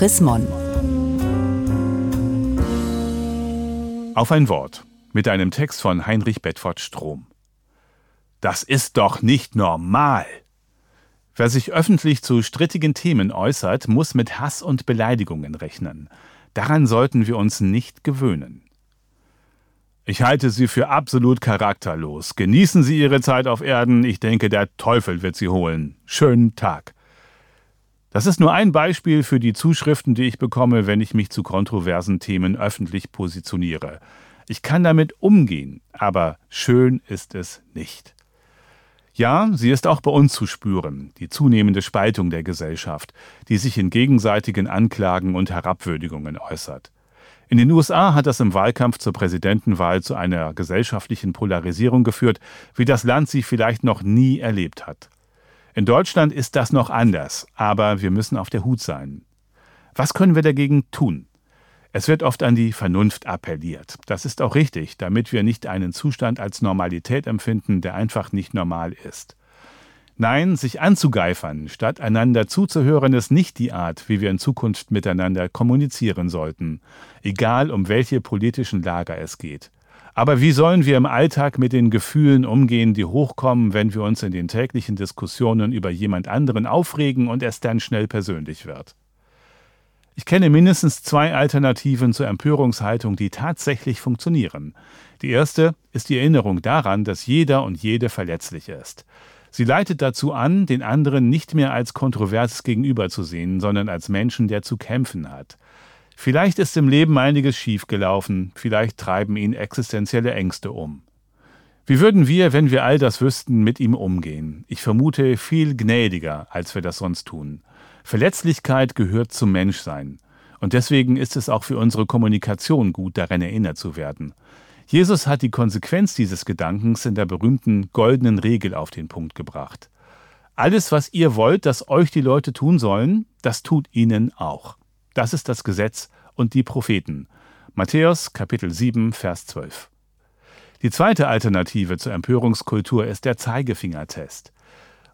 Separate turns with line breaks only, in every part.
Chris Mon.
Auf ein Wort mit einem Text von Heinrich Bedford Strom. Das ist doch nicht normal. Wer sich öffentlich zu strittigen Themen äußert, muss mit Hass und Beleidigungen rechnen. Daran sollten wir uns nicht gewöhnen. Ich halte Sie für absolut charakterlos. Genießen Sie Ihre Zeit auf Erden. Ich denke, der Teufel wird Sie holen. Schönen Tag. Das ist nur ein Beispiel für die Zuschriften, die ich bekomme, wenn ich mich zu kontroversen Themen öffentlich positioniere. Ich kann damit umgehen, aber schön ist es nicht. Ja, sie ist auch bei uns zu spüren, die zunehmende Spaltung der Gesellschaft, die sich in gegenseitigen Anklagen und Herabwürdigungen äußert. In den USA hat das im Wahlkampf zur Präsidentenwahl zu einer gesellschaftlichen Polarisierung geführt, wie das Land sie vielleicht noch nie erlebt hat. In Deutschland ist das noch anders, aber wir müssen auf der Hut sein. Was können wir dagegen tun? Es wird oft an die Vernunft appelliert. Das ist auch richtig, damit wir nicht einen Zustand als Normalität empfinden, der einfach nicht normal ist. Nein, sich anzugeifern, statt einander zuzuhören, ist nicht die Art, wie wir in Zukunft miteinander kommunizieren sollten, egal um welche politischen Lager es geht. Aber wie sollen wir im Alltag mit den Gefühlen umgehen, die hochkommen, wenn wir uns in den täglichen Diskussionen über jemand anderen aufregen und es dann schnell persönlich wird? Ich kenne mindestens zwei Alternativen zur Empörungshaltung, die tatsächlich funktionieren. Die erste ist die Erinnerung daran, dass jeder und jede verletzlich ist. Sie leitet dazu an, den anderen nicht mehr als kontrovers gegenüberzusehen, sondern als Menschen, der zu kämpfen hat. Vielleicht ist im Leben einiges schiefgelaufen, vielleicht treiben ihn existenzielle Ängste um. Wie würden wir, wenn wir all das wüssten, mit ihm umgehen? Ich vermute viel gnädiger, als wir das sonst tun. Verletzlichkeit gehört zum Menschsein. Und deswegen ist es auch für unsere Kommunikation gut, daran erinnert zu werden. Jesus hat die Konsequenz dieses Gedankens in der berühmten goldenen Regel auf den Punkt gebracht. Alles, was ihr wollt, dass euch die Leute tun sollen, das tut ihnen auch. Das ist das Gesetz und die Propheten. Matthäus Kapitel 7, Vers 12. Die zweite Alternative zur Empörungskultur ist der Zeigefingertest.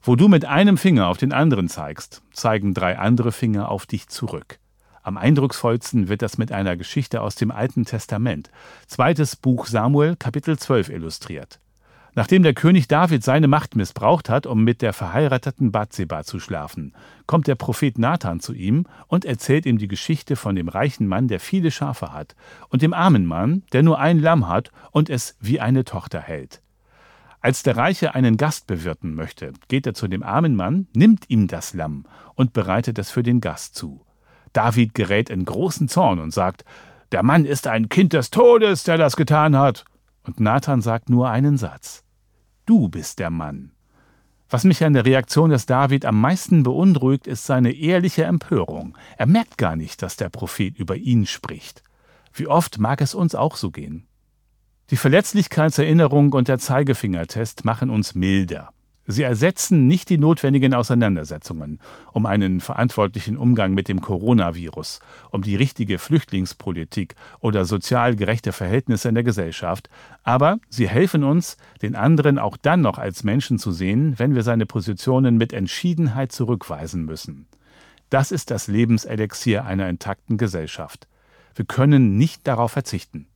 Wo du mit einem Finger auf den anderen zeigst, zeigen drei andere Finger auf dich zurück. Am eindrucksvollsten wird das mit einer Geschichte aus dem Alten Testament, zweites Buch Samuel, Kapitel 12 illustriert. Nachdem der König David seine Macht missbraucht hat, um mit der verheirateten Bathseba zu schlafen, kommt der Prophet Nathan zu ihm und erzählt ihm die Geschichte von dem reichen Mann, der viele Schafe hat, und dem armen Mann, der nur ein Lamm hat und es wie eine Tochter hält. Als der Reiche einen Gast bewirten möchte, geht er zu dem armen Mann, nimmt ihm das Lamm und bereitet es für den Gast zu. David gerät in großen Zorn und sagt, der Mann ist ein Kind des Todes, der das getan hat. Und Nathan sagt nur einen Satz. Du bist der Mann. Was mich an der Reaktion des David am meisten beunruhigt, ist seine ehrliche Empörung. Er merkt gar nicht, dass der Prophet über ihn spricht. Wie oft mag es uns auch so gehen? Die Verletzlichkeitserinnerung und der Zeigefingertest machen uns milder. Sie ersetzen nicht die notwendigen Auseinandersetzungen um einen verantwortlichen Umgang mit dem Coronavirus, um die richtige Flüchtlingspolitik oder sozial gerechte Verhältnisse in der Gesellschaft, aber sie helfen uns, den anderen auch dann noch als Menschen zu sehen, wenn wir seine Positionen mit Entschiedenheit zurückweisen müssen. Das ist das Lebenselixier einer intakten Gesellschaft. Wir können nicht darauf verzichten.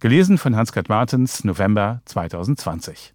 Gelesen von Hans-Gerd Martens, November 2020.